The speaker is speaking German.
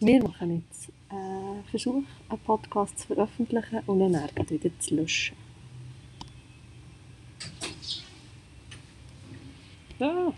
Wir machen jetzt einen Versuch, einen Podcast zu veröffentlichen und ihn dann wieder zu löschen. Ah.